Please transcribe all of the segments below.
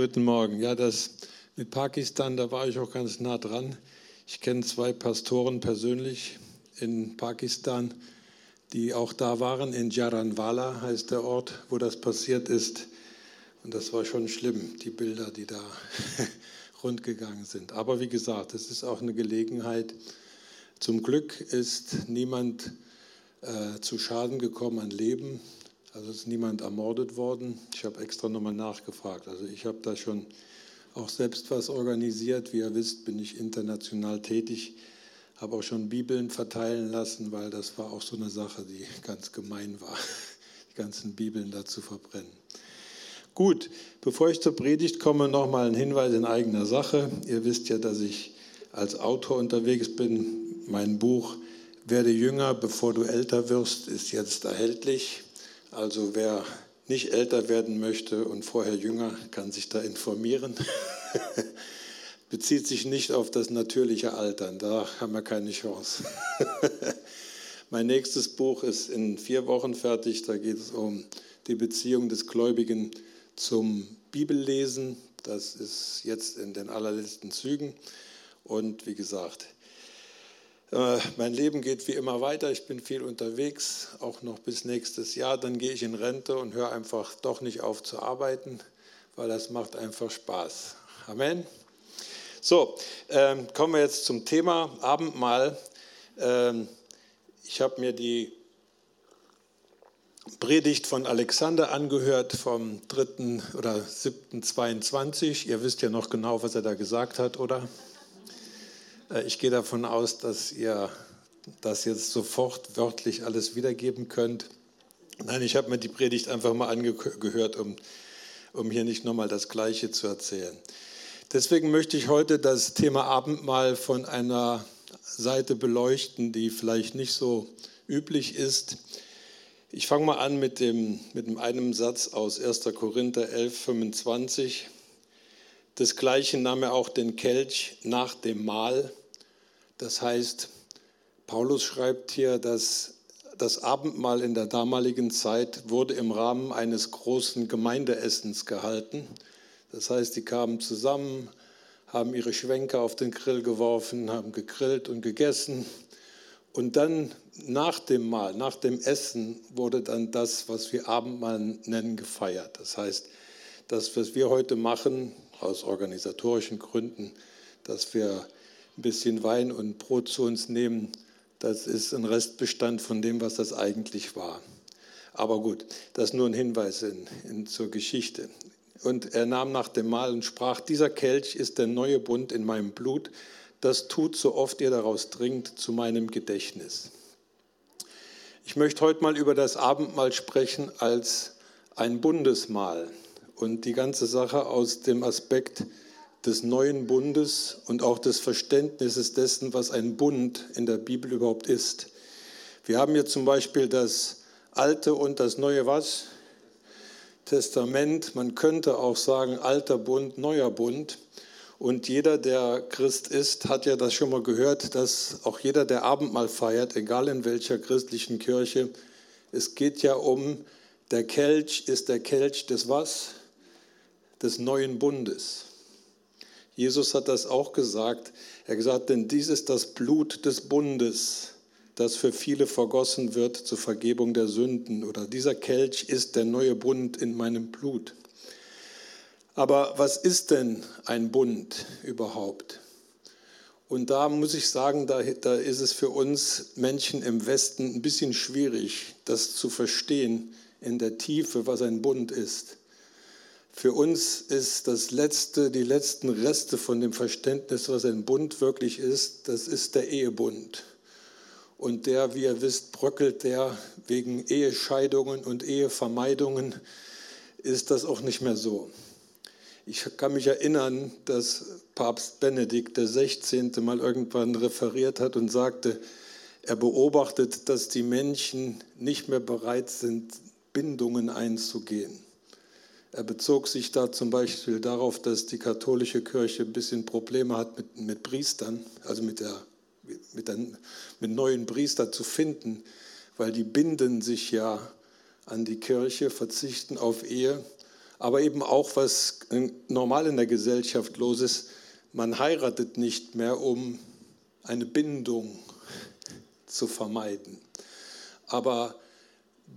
Guten Morgen. Ja, das mit Pakistan, da war ich auch ganz nah dran. Ich kenne zwei Pastoren persönlich in Pakistan, die auch da waren. In Jaranwala heißt der Ort, wo das passiert ist. Und das war schon schlimm, die Bilder, die da rundgegangen sind. Aber wie gesagt, es ist auch eine Gelegenheit. Zum Glück ist niemand äh, zu Schaden gekommen an Leben. Also ist niemand ermordet worden. Ich habe extra nochmal nachgefragt. Also ich habe da schon auch selbst was organisiert. Wie ihr wisst, bin ich international tätig. Habe auch schon Bibeln verteilen lassen, weil das war auch so eine Sache, die ganz gemein war, die ganzen Bibeln da zu verbrennen. Gut, bevor ich zur Predigt komme, nochmal ein Hinweis in eigener Sache. Ihr wisst ja, dass ich als Autor unterwegs bin. Mein Buch Werde jünger, bevor du älter wirst, ist jetzt erhältlich. Also wer nicht älter werden möchte und vorher jünger, kann sich da informieren. Bezieht sich nicht auf das natürliche Altern, da haben wir keine Chance. mein nächstes Buch ist in vier Wochen fertig, da geht es um die Beziehung des Gläubigen zum Bibellesen. Das ist jetzt in den allerletzten Zügen. Und wie gesagt, mein Leben geht wie immer weiter. Ich bin viel unterwegs, auch noch bis nächstes Jahr. Dann gehe ich in Rente und höre einfach doch nicht auf zu arbeiten, weil das macht einfach Spaß. Amen. So, ähm, kommen wir jetzt zum Thema Abendmahl. Ähm, ich habe mir die Predigt von Alexander angehört vom 3. oder 7. 22. Ihr wisst ja noch genau, was er da gesagt hat, oder? Äh, ich gehe davon aus, dass ihr das jetzt sofort wörtlich alles wiedergeben könnt. Nein, ich habe mir die Predigt einfach mal angehört, um, um hier nicht nochmal das Gleiche zu erzählen. Deswegen möchte ich heute das Thema Abendmahl von einer Seite beleuchten, die vielleicht nicht so üblich ist. Ich fange mal an mit, dem, mit einem Satz aus 1. Korinther 11, 25. Desgleichen nahm er auch den Kelch nach dem Mahl das heißt, Paulus schreibt hier, dass das Abendmahl in der damaligen Zeit wurde im Rahmen eines großen Gemeindeessens gehalten. Das heißt, die kamen zusammen, haben ihre Schwenker auf den Grill geworfen, haben gegrillt und gegessen. Und dann nach dem Mahl, nach dem Essen wurde dann das, was wir Abendmahl nennen, gefeiert. Das heißt, das, was wir heute machen, aus organisatorischen Gründen, dass wir ein bisschen Wein und Brot zu uns nehmen, das ist ein Restbestand von dem, was das eigentlich war. Aber gut, das ist nur ein Hinweis in, in, zur Geschichte. Und er nahm nach dem Mahl und sprach, dieser Kelch ist der neue Bund in meinem Blut, das tut, so oft ihr daraus trinkt, zu meinem Gedächtnis. Ich möchte heute mal über das Abendmahl sprechen als ein Bundesmahl und die ganze Sache aus dem Aspekt des neuen Bundes und auch des Verständnisses dessen, was ein Bund in der Bibel überhaupt ist. Wir haben hier zum Beispiel das alte und das neue was? Testament. Man könnte auch sagen alter Bund, neuer Bund. Und jeder, der Christ ist, hat ja das schon mal gehört, dass auch jeder, der Abendmahl feiert, egal in welcher christlichen Kirche, es geht ja um, der Kelch ist der Kelch des was? Des neuen Bundes. Jesus hat das auch gesagt. Er hat gesagt, denn dies ist das Blut des Bundes, das für viele vergossen wird zur Vergebung der Sünden. Oder dieser Kelch ist der neue Bund in meinem Blut. Aber was ist denn ein Bund überhaupt? Und da muss ich sagen, da, da ist es für uns Menschen im Westen ein bisschen schwierig, das zu verstehen in der Tiefe, was ein Bund ist. Für uns ist das letzte, die letzten Reste von dem Verständnis, was ein Bund wirklich ist, das ist der Ehebund. Und der, wie ihr wisst, bröckelt der wegen Ehescheidungen und Ehevermeidungen, ist das auch nicht mehr so. Ich kann mich erinnern, dass Papst Benedikt XVI. mal irgendwann referiert hat und sagte, er beobachtet, dass die Menschen nicht mehr bereit sind, Bindungen einzugehen. Er bezog sich da zum Beispiel darauf, dass die katholische Kirche ein bisschen Probleme hat mit, mit Priestern, also mit, der, mit, der, mit neuen Priestern zu finden, weil die binden sich ja an die Kirche, verzichten auf Ehe, aber eben auch, was normal in der Gesellschaft los ist, man heiratet nicht mehr, um eine Bindung zu vermeiden. Aber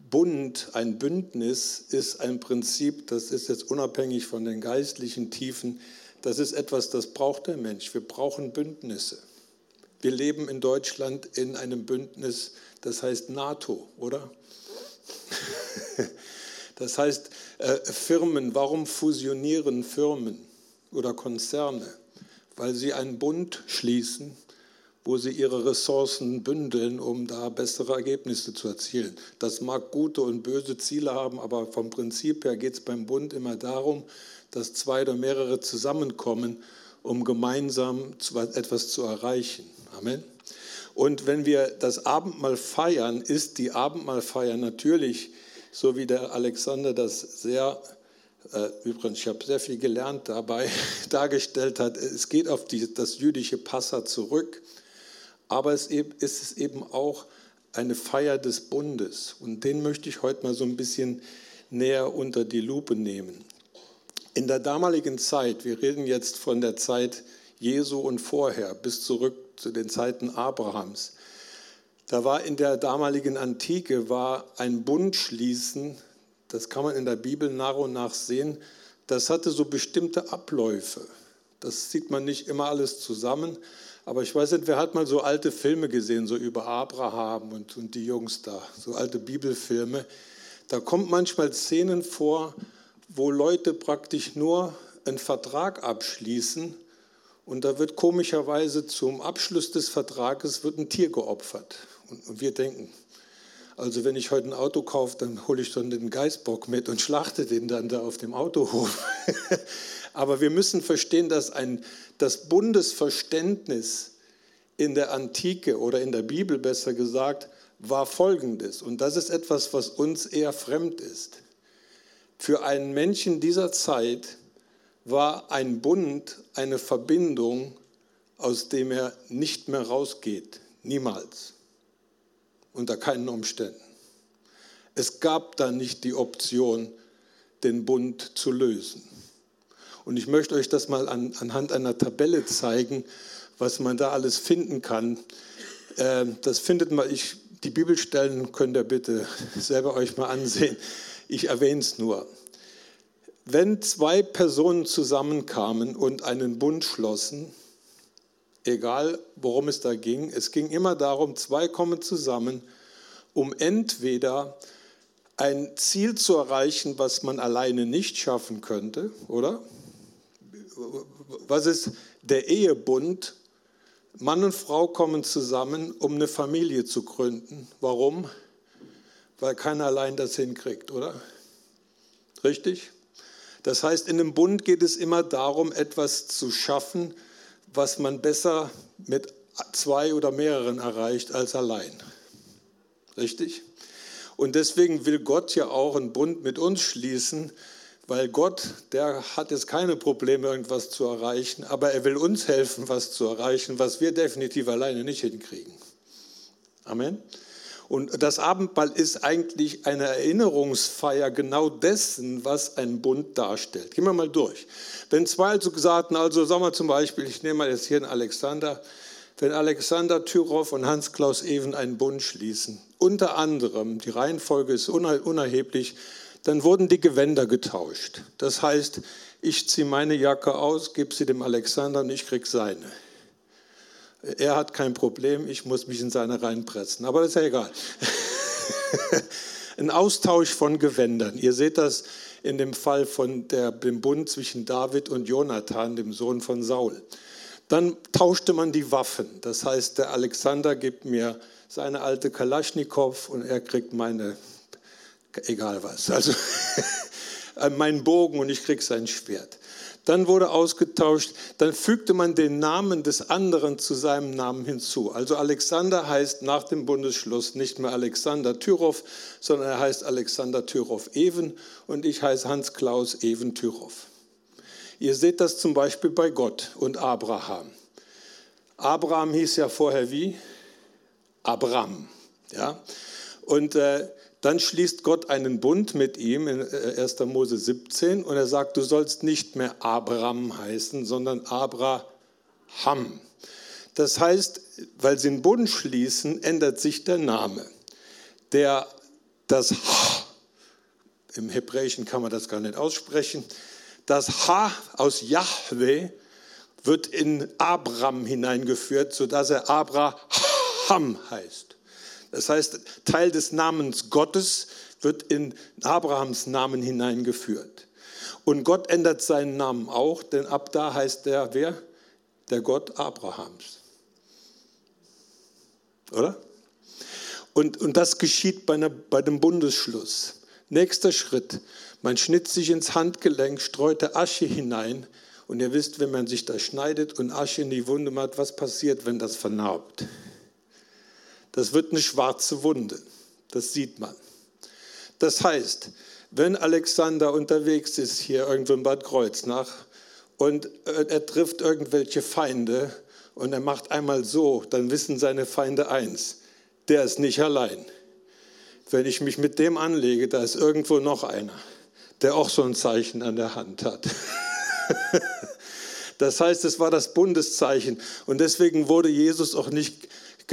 Bund, ein Bündnis ist ein Prinzip, das ist jetzt unabhängig von den geistlichen Tiefen, das ist etwas, das braucht der Mensch. Wir brauchen Bündnisse. Wir leben in Deutschland in einem Bündnis, das heißt NATO, oder? Das heißt, äh, Firmen, warum fusionieren Firmen oder Konzerne? Weil sie einen Bund schließen, wo sie ihre Ressourcen bündeln, um da bessere Ergebnisse zu erzielen. Das mag gute und böse Ziele haben, aber vom Prinzip her geht es beim Bund immer darum, dass zwei oder mehrere zusammenkommen, um gemeinsam etwas zu erreichen. Amen. Und wenn wir das Abendmahl feiern, ist die Abendmahlfeier natürlich, so wie der Alexander das sehr äh, übrigens, ich habe sehr viel gelernt dabei, dargestellt hat, es geht auf die, das jüdische Passa zurück aber es ist eben auch eine Feier des Bundes. Und den möchte ich heute mal so ein bisschen näher unter die Lupe nehmen. In der damaligen Zeit, wir reden jetzt von der Zeit Jesu und vorher bis zurück zu den Zeiten Abrahams, da war in der damaligen Antike war ein Bund schließen, das kann man in der Bibel nach und nach sehen, das hatte so bestimmte Abläufe. Das sieht man nicht immer alles zusammen, aber ich weiß nicht, wer hat mal so alte Filme gesehen, so über Abraham und, und die Jungs da, so alte Bibelfilme. Da kommt manchmal Szenen vor, wo Leute praktisch nur einen Vertrag abschließen und da wird komischerweise zum Abschluss des Vertrages wird ein Tier geopfert. Und, und wir denken, also wenn ich heute ein Auto kaufe, dann hole ich dann den Geißbock mit und schlachte den dann da auf dem Autohof. Aber wir müssen verstehen, dass ein, das Bundesverständnis in der Antike oder in der Bibel besser gesagt war folgendes. Und das ist etwas, was uns eher fremd ist. Für einen Menschen dieser Zeit war ein Bund eine Verbindung, aus dem er nicht mehr rausgeht. Niemals. Unter keinen Umständen. Es gab da nicht die Option, den Bund zu lösen. Und ich möchte euch das mal an, anhand einer Tabelle zeigen, was man da alles finden kann. Äh, das findet man, ich, die Bibelstellen könnt ihr bitte selber euch mal ansehen. Ich erwähne es nur. Wenn zwei Personen zusammenkamen und einen Bund schlossen, egal worum es da ging, es ging immer darum, zwei kommen zusammen, um entweder ein Ziel zu erreichen, was man alleine nicht schaffen könnte, oder? Was ist der Ehebund? Mann und Frau kommen zusammen, um eine Familie zu gründen. Warum? Weil keiner allein das hinkriegt, oder? Richtig? Das heißt, in einem Bund geht es immer darum, etwas zu schaffen, was man besser mit zwei oder mehreren erreicht als allein. Richtig? Und deswegen will Gott ja auch einen Bund mit uns schließen, weil Gott, der hat jetzt keine Probleme, irgendwas zu erreichen, aber er will uns helfen, was zu erreichen, was wir definitiv alleine nicht hinkriegen. Amen. Und das Abendmahl ist eigentlich eine Erinnerungsfeier genau dessen, was ein Bund darstellt. Gehen wir mal durch. Wenn zwei also sagten, also sagen wir zum Beispiel, ich nehme mal jetzt hier einen Alexander, wenn Alexander Tyrow und Hans-Klaus Even einen Bund schließen, unter anderem, die Reihenfolge ist unerheblich, dann wurden die Gewänder getauscht. Das heißt, ich ziehe meine Jacke aus, gebe sie dem Alexander und ich kriege seine. Er hat kein Problem, ich muss mich in seine reinpressen, aber das ist ja egal. Ein Austausch von Gewändern. Ihr seht das in dem Fall von der, dem Bund zwischen David und Jonathan, dem Sohn von Saul. Dann tauschte man die Waffen. Das heißt, der Alexander gibt mir seine alte Kalaschnikow und er kriegt meine egal was. Also mein Bogen und ich krieg sein Schwert. Dann wurde ausgetauscht, dann fügte man den Namen des anderen zu seinem Namen hinzu. Also Alexander heißt nach dem Bundesschluss nicht mehr Alexander Tyrow, sondern er heißt Alexander Tyrow Even und ich heiße Hans Klaus Even Tyrow. Ihr seht das zum Beispiel bei Gott und Abraham. Abraham hieß ja vorher wie? Abram. Ja? Und äh, Dann schließt Gott einen Bund mit ihm in 1. Äh, Mose 17 und er sagt, du sollst nicht mehr Abraham heißen, sondern Abraham. Das heißt, weil sie einen Bund schließen, ändert sich der Name. Der, das H, im Hebräischen kann man das gar nicht aussprechen, das H aus Yahweh wird in Abraham hineingeführt, sodass er Abraham heißt. Das heißt, Teil des Namens Gottes wird in Abrahams Namen hineingeführt. Und Gott ändert seinen Namen auch, denn ab da heißt er wer? Der Gott Abrahams. Oder? Und, und das geschieht bei, einer, bei dem Bundesschluss. Nächster Schritt. Man schnitt sich ins Handgelenk, streute Asche hinein. Und ihr wisst, wenn man sich da schneidet und Asche in die Wunde macht, was passiert, wenn das vernarbt? Das wird eine schwarze Wunde. Das sieht man. Das heißt, wenn Alexander unterwegs ist, hier irgendwo in Bad Kreuznach, und äh, er trifft irgendwelche Feinde und er macht einmal so, dann wissen seine Feinde eins, der ist nicht allein. Wenn ich mich mit dem anlege, da ist irgendwo noch einer, der auch so ein Zeichen an der Hand hat. Das heißt, es war das Bundeszeichen und deswegen wurde Jesus auch nicht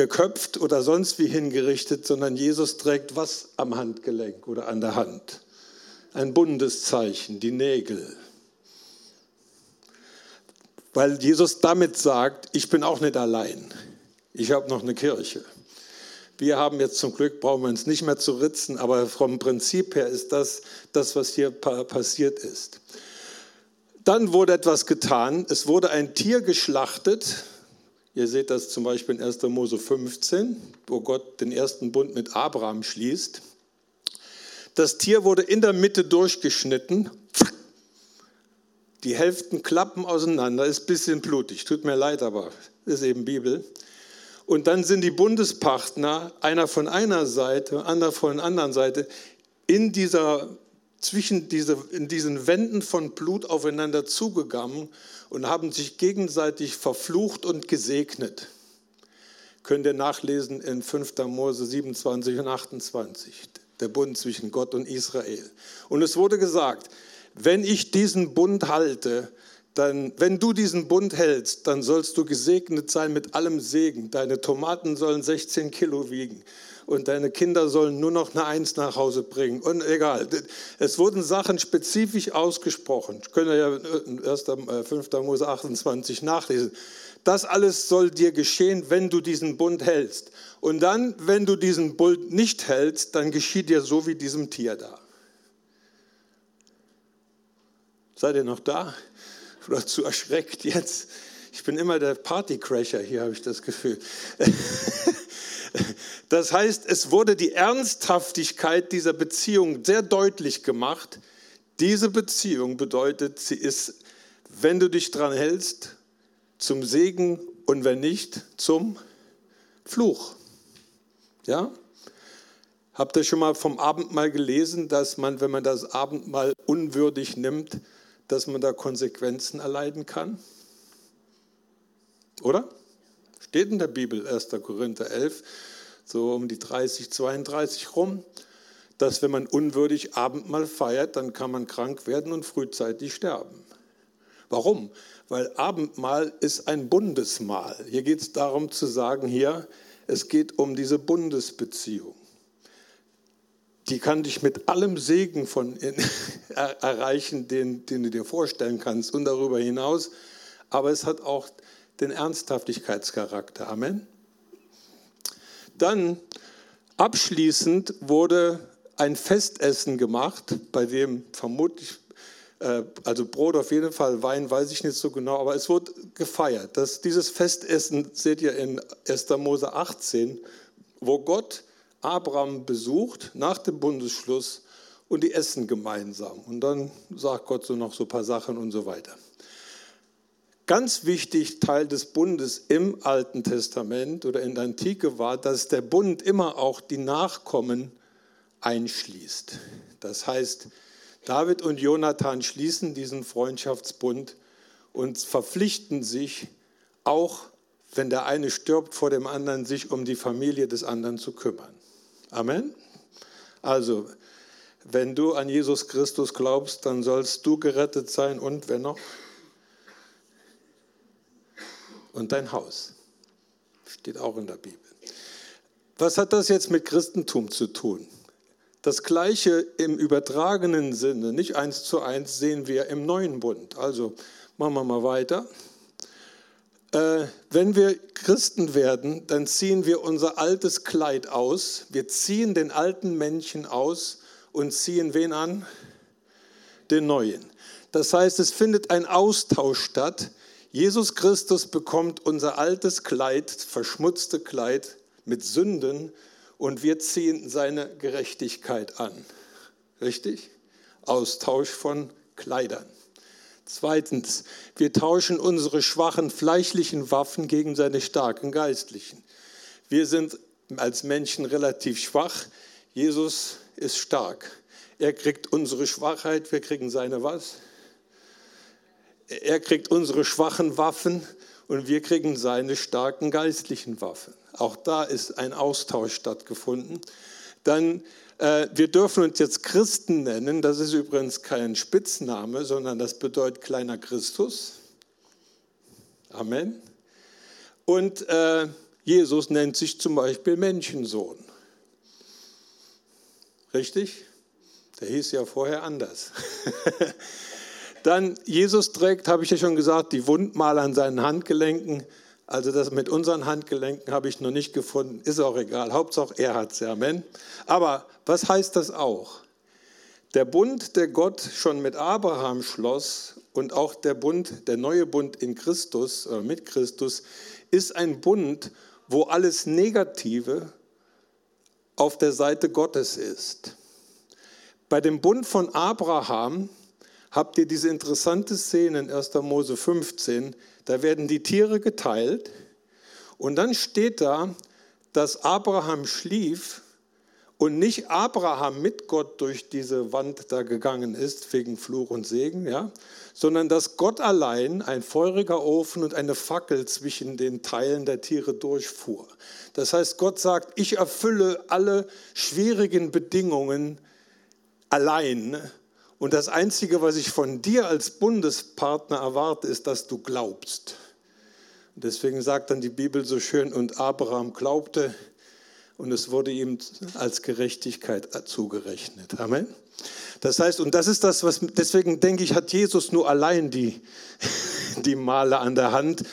geköpft oder sonst wie hingerichtet, sondern Jesus trägt was am Handgelenk oder an der Hand? Ein Bundeszeichen, die Nägel weil Jesus damit sagt, ich bin auch nicht allein. Ich habe noch eine Kirche. Wir haben jetzt zum Glück, brauchen wir uns nicht mehr zu ritzen, aber vom Prinzip her ist das das, was hier passiert ist. Dann wurde etwas getan. Es wurde ein Tier geschlachtet. Ihr seht das zum Beispiel in 1. Mose 15, wo Gott den ersten Bund mit Abraham schließt. Das Tier wurde in der Mitte durchgeschnitten die Hälften klappen auseinander, ist ein bisschen blutig, tut mir leid, aber ist eben Bibel. Und dann sind die Bundespartner, einer von einer Seite, anderer von der anderen Seite, in dieser, zwischen diese, in diesen Wänden von Blut aufeinander zugegangen und haben sich gegenseitig verflucht und gesegnet. Könnt ihr nachlesen in 5. Mose 27 und 28, der Bund zwischen Gott und Israel. Und es wurde gesagt, wenn ich diesen Bund halte, dann, wenn du diesen Bund hältst, dann sollst du gesegnet sein mit allem Segen. Deine Tomaten sollen 16 Kilo wiegen und deine Kinder sollen nur noch eine Eins nach Hause bringen. Und egal, es wurden Sachen spezifisch ausgesprochen. Ich könnte ja 1. 5. Äh, Mose 28 nachlesen. Das alles soll dir geschehen, wenn du diesen Bund hältst. Und dann, wenn du diesen Bund nicht hältst, dann geschieht dir so wie diesem Tier da. Seid ihr noch da? Oder zu erschreckt jetzt? Ich bin immer der Partycrasher hier, habe ich das Gefühl. Das heißt, es wurde die Ernsthaftigkeit dieser Beziehung sehr deutlich gemacht. Diese Beziehung bedeutet, sie ist, wenn du dich dran hältst, zum Segen und wenn nicht, zum Fluch. Ja? Habt ihr schon mal vom Abendmahl gelesen, dass man, wenn man das Abendmahl unwürdig nimmt, dass man da Konsequenzen erleiden kann? Oder? Steht in der Bibel 1. Korinther 11, so um die 30, 32 rum, dass wenn man unwürdig Abendmahl feiert, dann kann man krank werden und frühzeitig sterben. Warum? Weil Abendmahl ist ein Bundesmahl. Hier geht es darum zu sagen, hier, es geht um diese Bundesbeziehung die kann dich mit allem Segen von erreichen, den, den du dir vorstellen kannst und darüber hinaus. Aber es hat auch den Ernsthaftigkeitscharakter. Amen. Dann abschließend wurde ein Festessen gemacht, bei dem vermutlich, äh, also Brot auf jeden Fall, Wein weiß ich nicht so genau, aber es wurde gefeiert. Das, dieses Festessen seht ihr in 1. Mose 18, wo Gott Abraham besucht nach dem Bundesschluss und die essen gemeinsam. Und dann sagt Gott so noch so ein paar Sachen und so weiter. Ganz wichtig, Teil des Bundes im Alten Testament oder in der Antike war, dass der Bund immer auch die Nachkommen einschließt. Das heißt, David und Jonathan schließen diesen Freundschaftsbund und verpflichten sich auch, wenn der eine stirbt, vor dem anderen sich um die Familie des anderen zu kümmern. Amen. Also, wenn du an Jesus Christus glaubst, dann sollst du gerettet sein und wer noch? Und dein Haus. Steht auch in der Bibel. Was hat das jetzt mit Christentum zu tun? Das Gleiche im übertragenen Sinne, nicht eins zu eins, sehen wir im neuen Bund. Also machen wir mal weiter. Äh, wenn wir Christen werden, dann ziehen wir unser altes Kleid aus. Wir ziehen den alten Menschen aus und ziehen wen an? Den neuen. Das heißt, es findet ein Austausch statt. Jesus Christus bekommt unser altes Kleid, verschmutzte Kleid mit Sünden und wir ziehen seine Gerechtigkeit an. Richtig? Austausch von Kleidern. Zweitens, wir tauschen unsere schwachen fleischlichen Waffen gegen seine starken geistlichen. Wir sind als Menschen relativ schwach. Jesus ist stark. Er kriegt unsere Schwachheit, wir kriegen seine was? Er kriegt unsere schwachen Waffen und wir kriegen seine starken geistlichen Waffen. Auch da ist ein Austausch stattgefunden. Dann, äh, wir dürfen uns jetzt Christen nennen. Das ist übrigens kein Spitzname, sondern das bedeutet kleiner Christus. Amen. Und äh, Jesus nennt sich zum Beispiel Menschensohn. Richtig? Der hieß ja vorher anders. Dann, Jesus trägt, habe ich ja schon gesagt, die Wundmale an seinen Handgelenken. Also das mit unseren Handgelenken habe ich noch nicht gefunden. Ist auch egal. Hauptsache er hat es. Amen. Aber was heißt das auch? Der Bund, der Gott schon mit Abraham schloss und auch der Bund, der neue Bund in Christus, äh, mit Christus, ist ein Bund, wo alles Negative auf der Seite Gottes ist. Bei dem Bund von Abraham habt ihr diese interessante Szene in 1. Mose 15, da werden die Tiere geteilt und dann steht da, dass Abraham schlief und nicht Abraham mit Gott durch diese Wand da gegangen ist, wegen Fluch und Segen, ja, sondern dass Gott allein, ein feuriger Ofen und eine Fackel zwischen den Teilen der Tiere durchfuhr. Das heißt, Gott sagt, ich erfülle alle schwierigen Bedingungen allein und das Einzige, was ich von dir als Bundespartner erwarte, ist, dass du glaubst. Und deswegen sagt dann die Bibel so schön, und Abraham glaubte und es wurde ihm als Gerechtigkeit zugerechnet. Amen. Das heißt, und das ist das, was, deswegen denke ich, hat Jesus nur allein die, die Male an der Hand.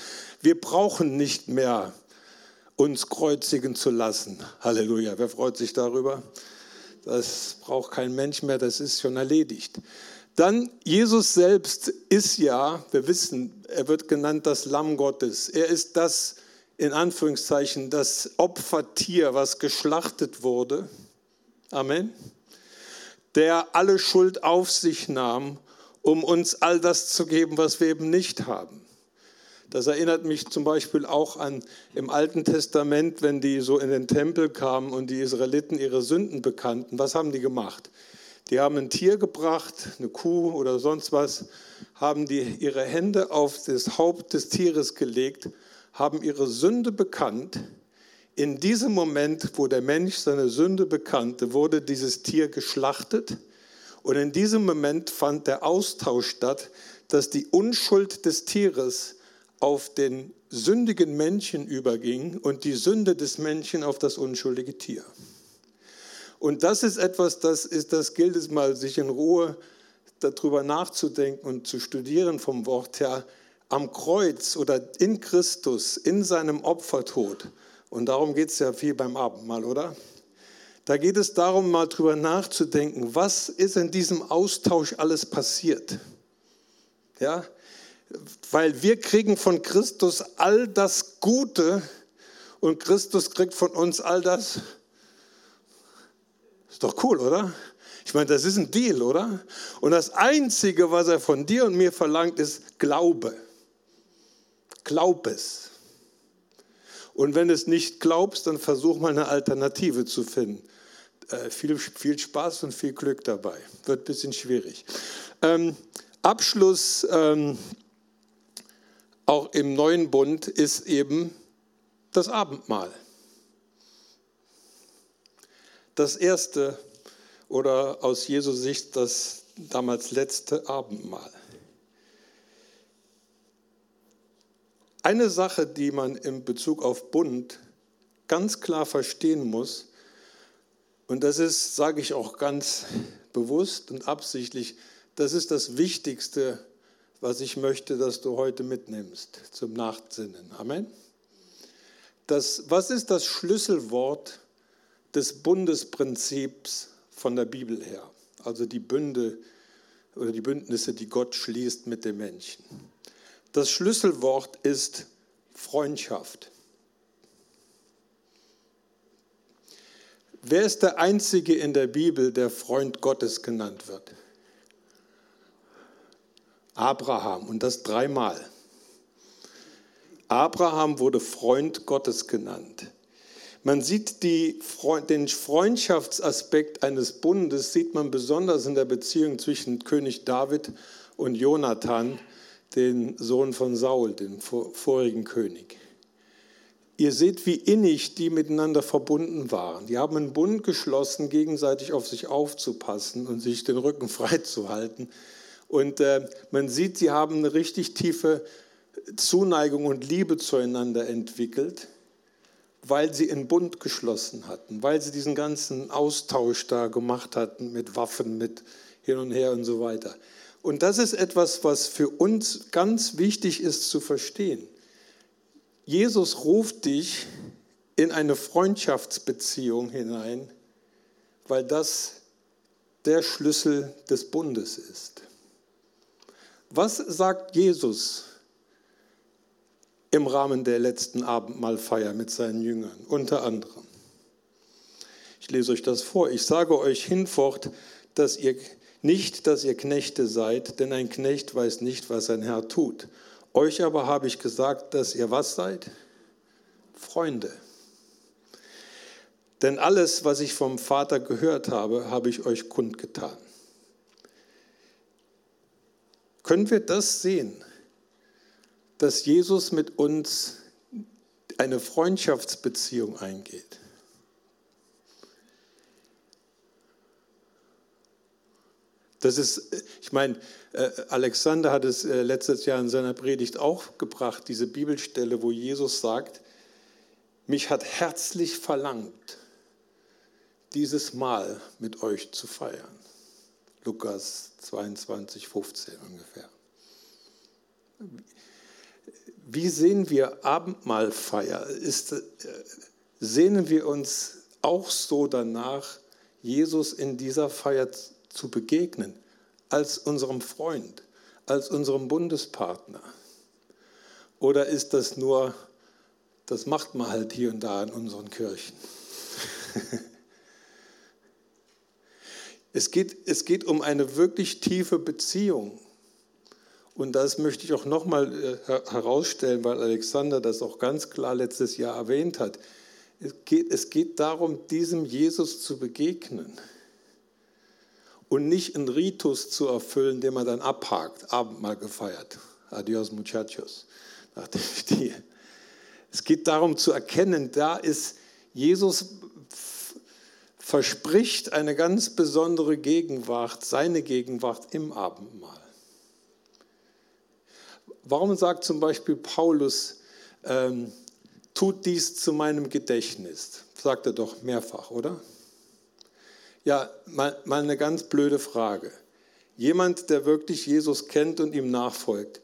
Wir brauchen nicht mehr uns kreuzigen zu lassen. Halleluja. Wer freut sich darüber? Das braucht kein Mensch mehr, das ist schon erledigt. Dann, Jesus selbst ist ja, wir wissen, er wird genannt das Lamm Gottes. Er ist das, in Anführungszeichen, das Opfertier, was geschlachtet wurde. Amen. Der alle Schuld auf sich nahm, um uns all das zu geben, was wir eben nicht haben. Das erinnert mich zum Beispiel auch an im Alten Testament, wenn die so in den Tempel kamen und die Israeliten ihre Sünden bekannten. Was haben die gemacht? Die haben ein Tier gebracht, eine Kuh oder sonst was, haben die ihre Hände auf das Haupt des Tieres gelegt, haben ihre Sünde bekannt. In diesem Moment, wo der Mensch seine Sünde bekannte, wurde dieses Tier geschlachtet. Und in diesem Moment fand der Austausch statt, dass die Unschuld des Tieres auf den sündigen Menschen überging und die Sünde des Menschen auf das unschuldige Tier. Und das ist etwas, das, ist, das gilt es mal, sich in Ruhe darüber nachzudenken und zu studieren vom Wort her. Am Kreuz oder in Christus, in seinem Opfertod, und darum geht es ja viel beim Abendmahl, oder? Da geht es darum, mal drüber nachzudenken, was ist in diesem Austausch alles passiert. Ja, weil wir kriegen von Christus all das Gute und Christus kriegt von uns all das. Ist doch cool, oder? Ich meine, das ist ein Deal, oder? Und das Einzige, was er von dir und mir verlangt, ist Glaube. Glaub es. Und wenn du es nicht glaubst, dann versuch mal eine Alternative zu finden. Äh, viel, viel Spaß und viel Glück dabei. Wird ein bisschen schwierig. Ähm, Abschluss. Ähm, auch im neuen Bund ist eben das Abendmahl. Das erste, oder aus Jesu Sicht das damals letzte Abendmahl? Eine Sache, die man in Bezug auf Bund ganz klar verstehen muss, und das ist, sage ich auch ganz bewusst und absichtlich, das ist das Wichtigste, was ich möchte, dass du heute mitnimmst zum Nachtsinnen. Amen. Das, was ist das Schlüsselwort des Bundesprinzips von der Bibel her? Also die Bünde oder die Bündnisse, die Gott schließt mit den Menschen. Das Schlüsselwort ist Freundschaft. Wer ist der Einzige in der Bibel, der Freund Gottes genannt wird? Abraham und das dreimal. Abraham wurde Freund Gottes genannt. Man sieht die, den Freundschaftsaspekt eines Bundes, sieht man besonders in der Beziehung zwischen König David und Jonathan, den Sohn von Saul, dem vorigen König. Ihr seht, wie innig die miteinander verbunden waren. Die haben einen Bund geschlossen, gegenseitig auf sich aufzupassen und sich den Rücken frei zu halten. Und äh, man sieht, sie haben eine richtig tiefe Zuneigung und Liebe zueinander entwickelt, weil sie einen Bund geschlossen hatten, weil sie diesen ganzen Austausch da gemacht hatten mit Waffen, mit hin und her und so weiter. Und das ist etwas, was für uns ganz wichtig ist zu verstehen. Jesus ruft dich in eine Freundschaftsbeziehung hinein, weil das der Schlüssel des Bundes ist. Was sagt Jesus im Rahmen der letzten Abendmahlfeier mit seinen Jüngern? Unter anderem. Ich lese euch das vor. Ich sage euch hinfort, dass ihr nicht, dass ihr Knechte seid, denn ein Knecht weiß nicht, was sein Herr tut. Euch aber habe ich gesagt, dass ihr was seid? Freunde. Denn alles, was ich vom Vater gehört habe, habe ich euch kundgetan. Können wir das sehen, dass Jesus mit uns eine Freundschaftsbeziehung eingeht? Das ist, ich meine, äh, Alexander hat es äh, letztes Jahr in seiner Predigt auch gebracht, diese Bibelstelle, wo Jesus sagt, mich hat herzlich verlangt, dieses Mal mit euch zu feiern. Lukas 22, 15 ungefähr. Wie sehen wir Abendmahlfeier? Ist, äh, sehnen wir uns auch so danach, Jesus in dieser Feier zu begegnen, als unserem Freund, als unserem Bundespartner? Oder ist das nur, das macht man halt hier und da in unseren Kirchen? es, geht, es geht um eine wirklich tiefe Beziehung. Und das möchte ich auch nochmal äh, herausstellen, weil Alexander das auch ganz klar letztes Jahr erwähnt hat. Es geht, es geht darum, diesem Jesus zu begegnen und nicht einen Ritus zu erfüllen, den man dann abhakt, Abendmahl gefeiert. Adios muchachos. Es geht darum zu erkennen, da ist Jesus verspricht eine ganz besondere Gegenwart, seine Gegenwart im Abendmahl. Warum sagt zum Beispiel Paulus, ähm, tut dies zu meinem Gedächtnis? Sagt er doch mehrfach, oder? Ja, mal, mal eine ganz blöde Frage. Jemand, der wirklich Jesus kennt und ihm nachfolgt,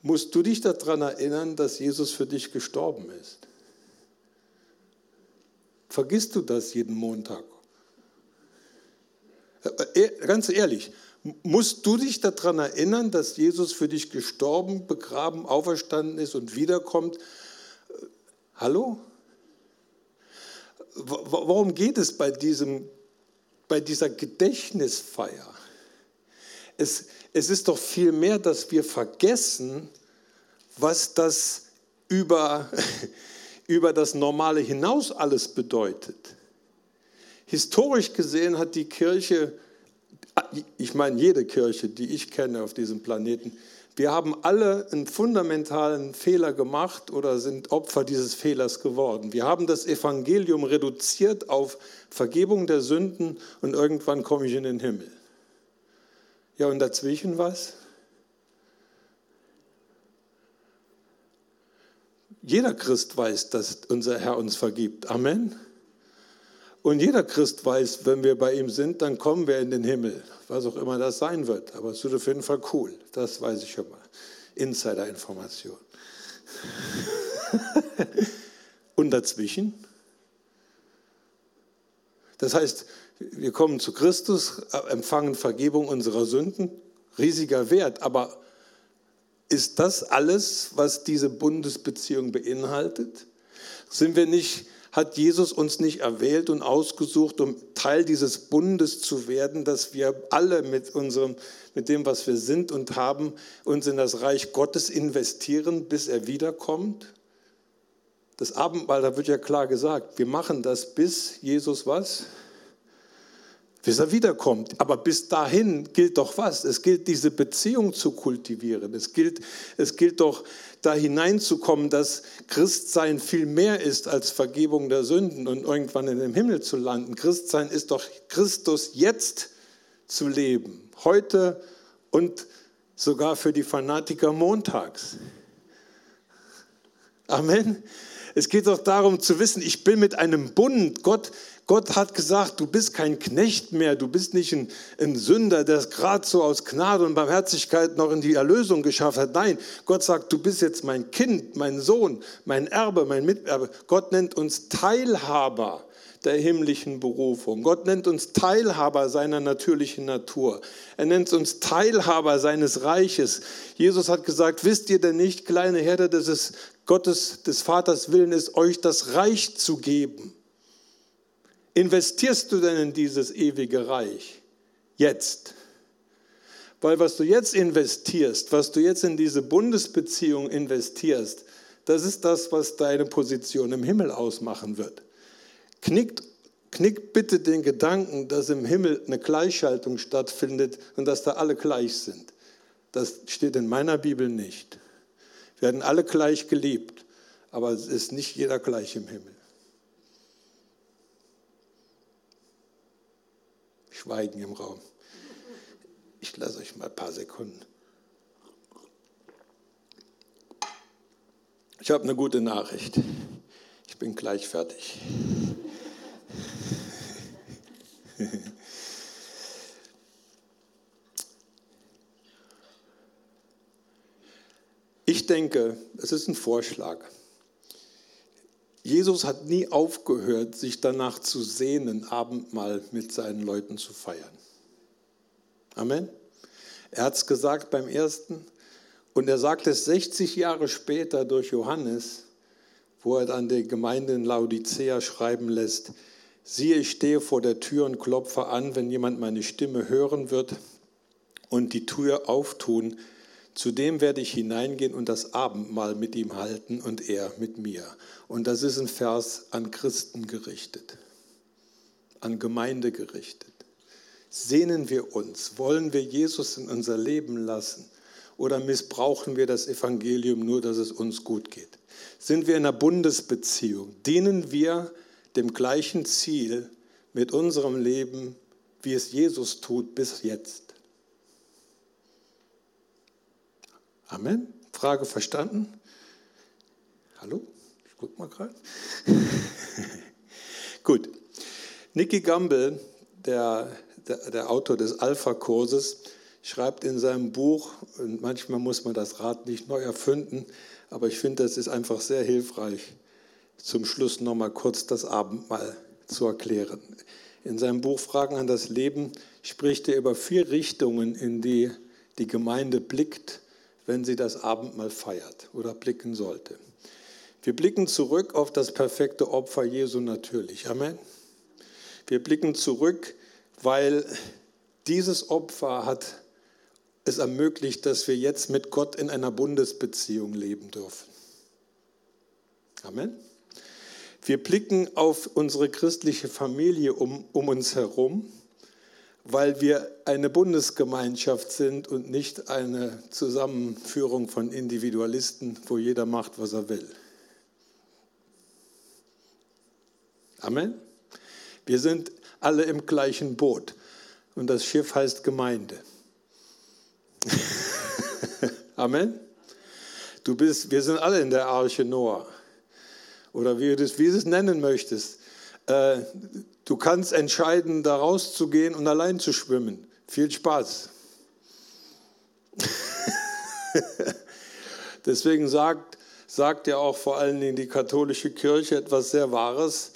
musst du dich daran erinnern, dass Jesus für dich gestorben ist? Vergisst du das jeden Montag? Äh, äh, ganz ehrlich, musst du dich daran erinnern, dass Jesus für dich gestorben, begraben, auferstanden ist und wiederkommt? Äh, hallo? Warum geht es bei diesem bei dieser Gedächtnisfeier. Es, es ist doch viel mehr, dass wir vergessen, was das über, über das Normale hinaus alles bedeutet. Historisch gesehen hat die Kirche, ich meine jede Kirche, die ich kenne auf diesem Planeten, Wir haben alle einen fundamentalen Fehler gemacht oder sind Opfer dieses Fehlers geworden. Wir haben das Evangelium reduziert auf Vergebung der Sünden und irgendwann komme ich in den Himmel. Ja, und dazwischen was? Jeder Christ weiß, dass unser Herr uns vergibt. Amen. Und jeder Christ weiß, wenn wir bei ihm sind, dann kommen wir in den Himmel, was auch immer das sein wird. Aber es wird auf jeden Fall cool, das weiß ich schon mal. Insider-Information. Und dazwischen? Das heißt, wir kommen zu Christus, empfangen Vergebung unserer Sünden, riesiger Wert. Aber ist das alles, was diese Bundesbeziehung beinhaltet? Sind wir nicht hat Jesus uns nicht erwählt und ausgesucht, um Teil dieses Bundes zu werden, dass wir alle mit unserem, mit dem, was wir sind und haben, uns in das Reich Gottes investieren, bis er wiederkommt? Das Abendmahl, da wird ja klar gesagt, wir machen das bis Jesus was? Bis er wiederkommt. Aber bis dahin gilt doch was? Es gilt, diese Beziehung zu kultivieren. Es gilt, es gilt doch, da hineinzukommen, dass Christsein viel mehr ist als Vergebung der Sünden und irgendwann in dem Himmel zu landen. Christsein ist doch Christus jetzt zu leben. Heute und sogar für die Fanatiker montags. Amen. Es geht doch darum zu wissen, ich bin mit einem Bund. Gott, Gott hat gesagt, du bist kein Knecht mehr, du bist nicht ein, ein Sünder, der es gerade so aus Gnade und Barmherzigkeit noch in die Erlösung geschafft hat. Nein, Gott sagt, du bist jetzt mein Kind, mein Sohn, mein Erbe, mein Miterbe. Gott nennt uns Teilhaber der himmlischen Berufung. Gott nennt uns Teilhaber seiner natürlichen Natur. Er nennt uns Teilhaber seines Reiches. Jesus hat gesagt, wisst ihr denn nicht, kleine Herde, dass es Gottes, des Vaters Willen ist, euch das Reich zu geben? Investierst du denn in dieses ewige Reich? Jetzt. Weil was du jetzt investierst, was du jetzt in diese Bundesbeziehung investierst, das ist das, was deine Position im Himmel ausmachen wird. Knickt, knickt bitte den Gedanken, dass im Himmel eine Gleichschaltung stattfindet und dass da alle gleich sind. Das steht in meiner Bibel nicht. Wir werden alle gleich geliebt, aber es ist nicht jeder gleich im Himmel. Schweigen im Raum. Ich lasse euch mal ein paar Sekunden. Ich habe eine gute Nachricht. Ich bin gleich fertig. Ich denke, es ist ein Vorschlag. Jesus hat nie aufgehört, sich danach zu sehnen, Abendmahl mit seinen Leuten zu feiern. Amen. Er hat es gesagt beim ersten und er sagt es 60 Jahre später durch Johannes, wo er dann der Gemeinde in Laodicea schreiben lässt, siehe, ich stehe vor der Tür und klopfe an, wenn jemand meine Stimme hören wird und die Tür auftun, zu dem werde ich hineingehen und das Abendmahl mit ihm halten und er mit mir. Und das ist ein Vers an Christen gerichtet, an Gemeinde gerichtet. Sehnen wir uns, wollen wir Jesus in unser Leben lassen oder missbrauchen wir das Evangelium nur, dass es uns gut geht? Sind wir in einer Bundesbeziehung? Dienen wir dem gleichen Ziel mit unserem Leben, wie es Jesus tut bis jetzt? Amen. Frage verstanden? Hallo? Ich gucke mal gerade. Gut. Nicky Gamble, der, der, der Autor des Alpha-Kurses, schreibt in seinem Buch, und manchmal muss man das Rad nicht neu erfinden, aber ich finde, das ist einfach sehr hilfreich, zum Schluss nochmal kurz das Abendmahl zu erklären. In seinem Buch Fragen an das Leben spricht er über vier Richtungen, in die die Gemeinde blickt wenn sie das Abendmahl feiert oder blicken sollte. Wir blicken zurück auf das perfekte Opfer Jesu natürlich. Amen. Wir blicken zurück, weil dieses Opfer hat es ermöglicht, dass wir jetzt mit Gott in einer Bundesbeziehung leben dürfen. Amen. Wir blicken auf unsere christliche Familie um, um uns herum, weil wir eine Bundesgemeinschaft sind und nicht eine Zusammenführung von Individualisten, wo jeder macht, was er will. Amen. Wir sind alle im gleichen Boot und das Schiff heißt Gemeinde. Amen. Du bist, wir sind alle in der Arche Noah. Oder wie du es, wie du es nennen möchtest. Äh, du kannst entscheiden, da rauszugehen und allein zu schwimmen. Viel Spaß. Deswegen sagt, sagt ja auch vor allen Dingen die katholische Kirche etwas sehr Wahres.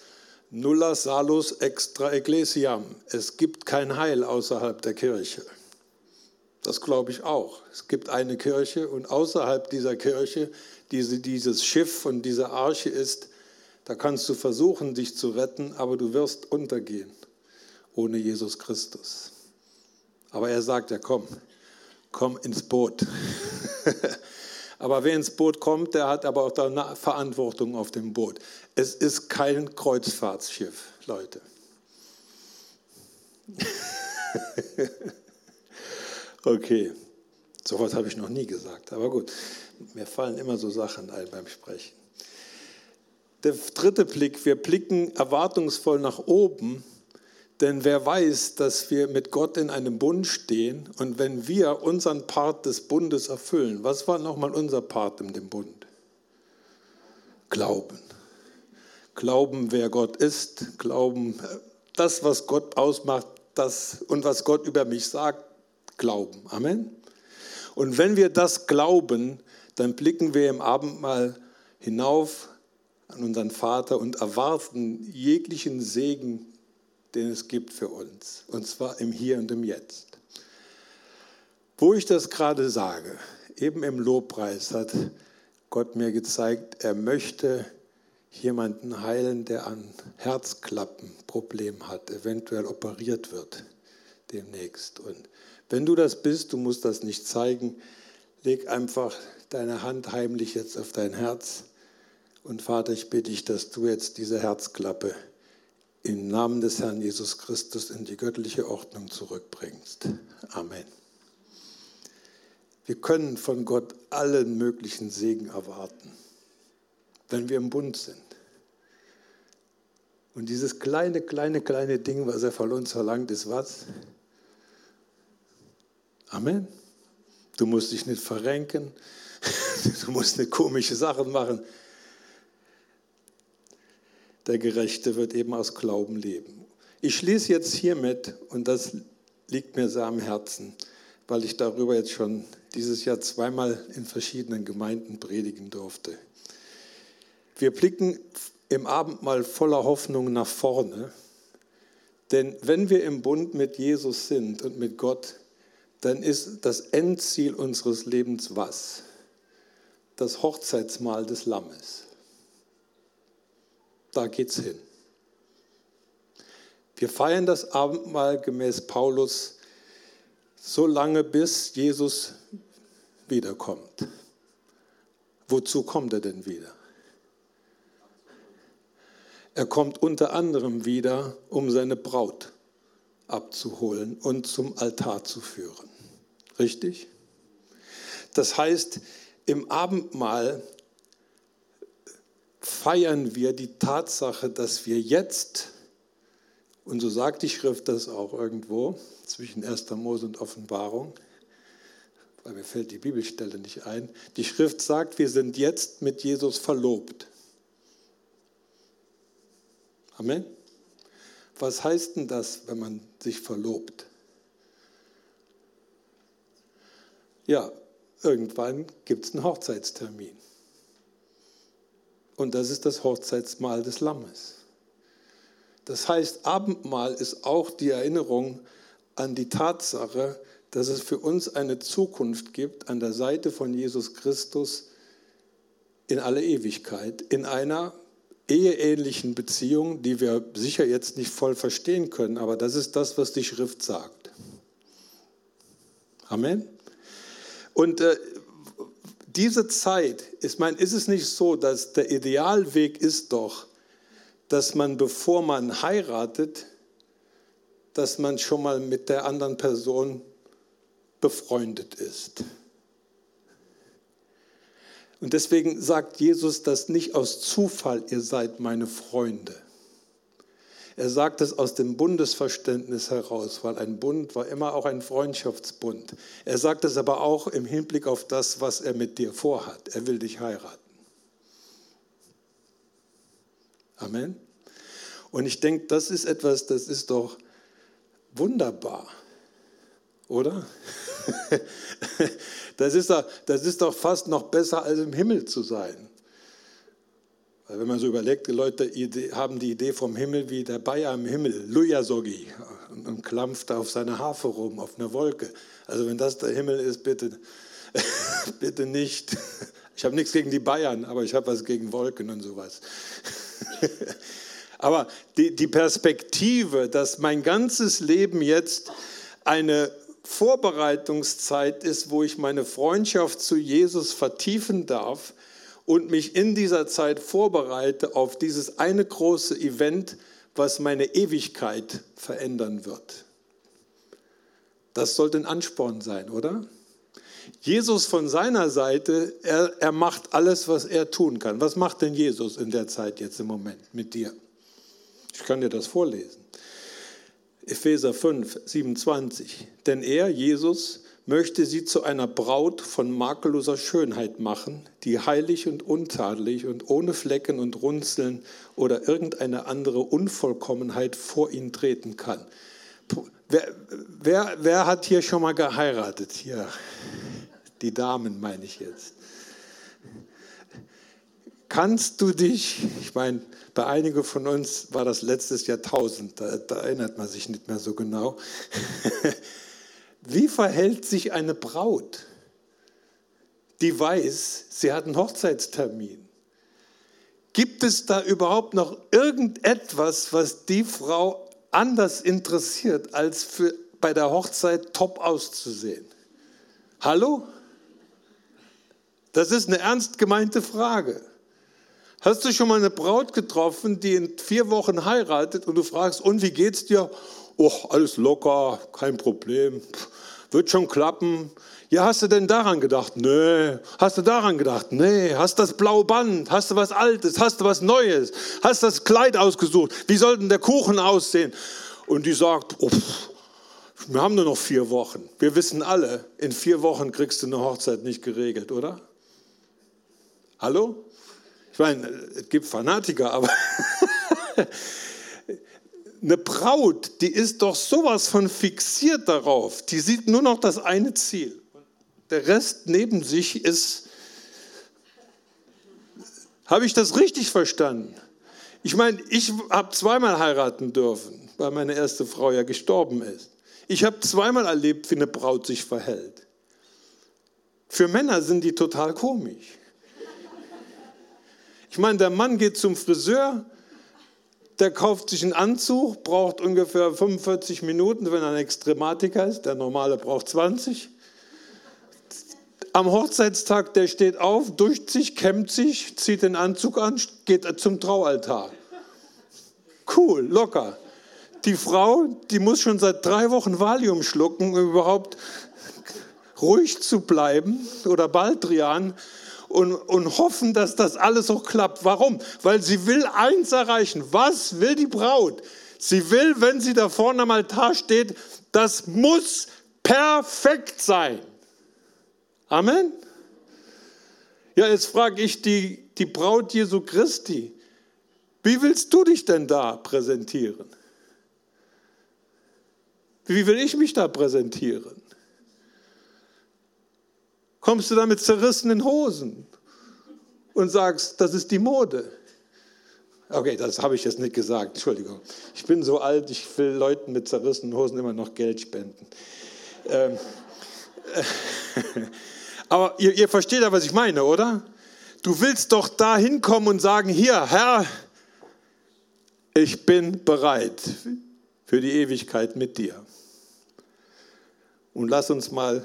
Nulla salus extra ecclesiam. Es gibt kein Heil außerhalb der Kirche. Das glaube ich auch. Es gibt eine Kirche und außerhalb dieser Kirche, die dieses Schiff und diese Arche ist, da kannst du versuchen, dich zu retten, aber du wirst untergehen ohne Jesus Christus. Aber er sagt ja, komm, komm ins Boot. aber wer ins Boot kommt, der hat aber auch eine Verantwortung auf dem Boot. Es ist kein Kreuzfahrtsschiff, Leute. Okay, sowas habe ich noch nie gesagt, aber gut, mir fallen immer so Sachen ein beim Sprechen. Der dritte Blick, wir blicken erwartungsvoll nach oben, denn wer weiß, dass wir mit Gott in einem Bund stehen und wenn wir unseren Part des Bundes erfüllen, was war nochmal unser Part in dem Bund? Glauben. Glauben, wer Gott ist, glauben, das, was Gott ausmacht, das und was Gott über mich sagt, glauben. Amen. Und wenn wir das glauben, dann blicken wir im Abendmahl hinauf an unseren Vater und erwarten jeglichen Segen, den es gibt für uns. Und zwar im Hier und im Jetzt. Wo ich das gerade sage, eben im Lobpreis hat Gott mir gezeigt, er möchte jemanden heilen, der an Herzklappen Problem hat, eventuell operiert wird demnächst. Und wenn du das bist, du musst das nicht zeigen, leg einfach deine Hand heimlich jetzt auf dein Herz. Und Vater, ich bitte dich, dass du jetzt diese Herzklappe im Namen des Herrn Jesus Christus in die göttliche Ordnung zurückbringst. Amen. Wir können von Gott allen möglichen Segen erwarten, wenn wir im Bund sind. Und dieses kleine, kleine, kleine Ding, was er von uns verlangt, ist was? Amen. Du musst dich nicht verrenken. Du musst nicht komische Sachen machen. Der Gerechte wird eben aus Glauben leben. Ich schließe jetzt hiermit, und das liegt mir sehr am Herzen, weil ich darüber jetzt schon dieses Jahr zweimal in verschiedenen Gemeinden predigen durfte. Wir blicken im Abendmahl voller Hoffnung nach vorne, denn wenn wir im Bund mit Jesus sind und mit Gott, dann ist das Endziel unseres Lebens was? Das Hochzeitsmahl des Lammes. Da geht's hin. Wir feiern das Abendmahl gemäß Paulus so lange, bis Jesus wiederkommt. Wozu kommt er denn wieder? Er kommt unter anderem wieder, um seine Braut abzuholen und zum Altar zu führen. Richtig? Das heißt, im Abendmahl feiern wir die Tatsache, dass wir jetzt, und so sagt die Schrift das auch irgendwo, zwischen 1. Mose und Offenbarung, weil mir fällt die Bibelstelle nicht ein, die Schrift sagt, wir sind jetzt mit Jesus verlobt. Amen. Was heißt denn das, wenn man sich verlobt? Ja, irgendwann gibt es einen Hochzeitstermin. Und das ist das Hochzeitsmahl des Lammes. Das heißt, Abendmahl ist auch die Erinnerung an die Tatsache, dass es für uns eine Zukunft gibt an der Seite von Jesus Christus in alle Ewigkeit, in einer eheähnlichen Beziehung, die wir sicher jetzt nicht voll verstehen können, aber das ist das, was die Schrift sagt. Amen. Und äh, diese Zeit, ich meine, ist es nicht so, dass der Idealweg ist doch, dass man, bevor man heiratet, dass man schon mal mit der anderen Person befreundet ist. Und deswegen sagt Jesus das nicht aus Zufall, ihr seid meine Freunde. Er sagt es aus dem Bundesverständnis heraus, weil ein Bund war immer auch ein Freundschaftsbund. Er sagt es aber auch im Hinblick auf das, was er mit dir vorhat. Er will dich heiraten. Amen. Und ich denke, das ist etwas, das ist doch wunderbar, oder? Das ist, doch, das ist doch fast noch besser, als im Himmel zu sein. Weil wenn man so überlegt, die Leute haben die Idee vom Himmel wie der Bayer im Himmel, Lujasogi, und klampft auf seiner Harfe rum, auf einer Wolke. Also wenn das der Himmel ist, bitte, bitte nicht. Ich habe nichts gegen die Bayern, aber ich habe was gegen Wolken und sowas. aber die, die Perspektive, dass mein ganzes Leben jetzt eine Vorbereitungszeit ist, wo ich meine Freundschaft zu Jesus vertiefen darf, und mich in dieser Zeit vorbereite auf dieses eine große Event, was meine Ewigkeit verändern wird. Das sollte ein Ansporn sein, oder? Jesus von seiner Seite, er, er macht alles, was er tun kann. Was macht denn Jesus in der Zeit jetzt im Moment mit dir? Ich kann dir das vorlesen. Epheser 5, 27. Denn er, Jesus, möchte sie zu einer Braut von makelloser Schönheit machen, die heilig und untadelig und ohne Flecken und Runzeln oder irgendeine andere Unvollkommenheit vor ihn treten kann. Wer, wer, wer hat hier schon mal geheiratet? Hier, die Damen meine ich jetzt. Kannst du dich, ich meine, bei einigen von uns war das letztes Jahrtausend, da, da erinnert man sich nicht mehr so genau. Wie verhält sich eine Braut, die weiß, sie hat einen Hochzeitstermin? Gibt es da überhaupt noch irgendetwas, was die Frau anders interessiert, als für, bei der Hochzeit top auszusehen? Hallo? Das ist eine ernst gemeinte Frage. Hast du schon mal eine Braut getroffen, die in vier Wochen heiratet und du fragst, und wie geht's dir? Och, alles locker, kein Problem, wird schon klappen. Ja, hast du denn daran gedacht? Nee. Hast du daran gedacht? Nee. Hast das blaue Band? Hast du was Altes? Hast du was Neues? Hast das Kleid ausgesucht? Wie soll denn der Kuchen aussehen? Und die sagt, oh, wir haben nur noch vier Wochen. Wir wissen alle, in vier Wochen kriegst du eine Hochzeit nicht geregelt, oder? Hallo? Ich meine, es gibt Fanatiker, aber eine Braut, die ist doch sowas von fixiert darauf. Die sieht nur noch das eine Ziel. Der Rest neben sich ist. Habe ich das richtig verstanden? Ich meine, ich habe zweimal heiraten dürfen, weil meine erste Frau ja gestorben ist. Ich habe zweimal erlebt, wie eine Braut sich verhält. Für Männer sind die total komisch. Ich meine, der Mann geht zum Friseur, der kauft sich einen Anzug, braucht ungefähr 45 Minuten, wenn er ein Extrematiker ist. Der normale braucht 20. Am Hochzeitstag, der steht auf, duscht sich, kämmt sich, zieht den Anzug an, geht zum Traualtar. Cool, locker. Die Frau, die muss schon seit drei Wochen Valium schlucken, um überhaupt ruhig zu bleiben oder Baldrian und, und hoffen, dass das alles auch klappt. Warum? Weil sie will eins erreichen. Was will die Braut? Sie will, wenn sie da vorne am Altar steht, das muss perfekt sein. Amen. Ja, jetzt frage ich die, die Braut Jesu Christi, wie willst du dich denn da präsentieren? Wie will ich mich da präsentieren? Kommst du da mit zerrissenen Hosen und sagst, das ist die Mode. Okay, das habe ich jetzt nicht gesagt, Entschuldigung. Ich bin so alt, ich will Leuten mit zerrissenen Hosen immer noch Geld spenden. Ähm, aber ihr, ihr versteht ja, was ich meine, oder? Du willst doch da hinkommen und sagen, hier, Herr, ich bin bereit für die Ewigkeit mit dir. Und lass uns mal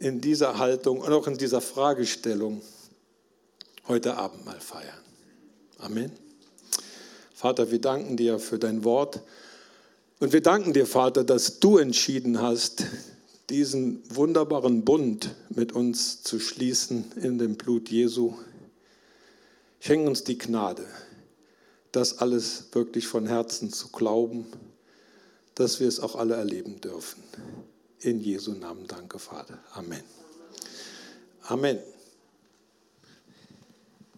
in dieser Haltung und auch in dieser Fragestellung heute Abend mal feiern. Amen. Vater, wir danken dir für dein Wort. Und wir danken dir, Vater, dass du entschieden hast, diesen wunderbaren Bund mit uns zu schließen in dem Blut Jesu. Schenk uns die Gnade, das alles wirklich von Herzen zu glauben, dass wir es auch alle erleben dürfen. In Jesu Namen danke, Vater. Amen. Amen.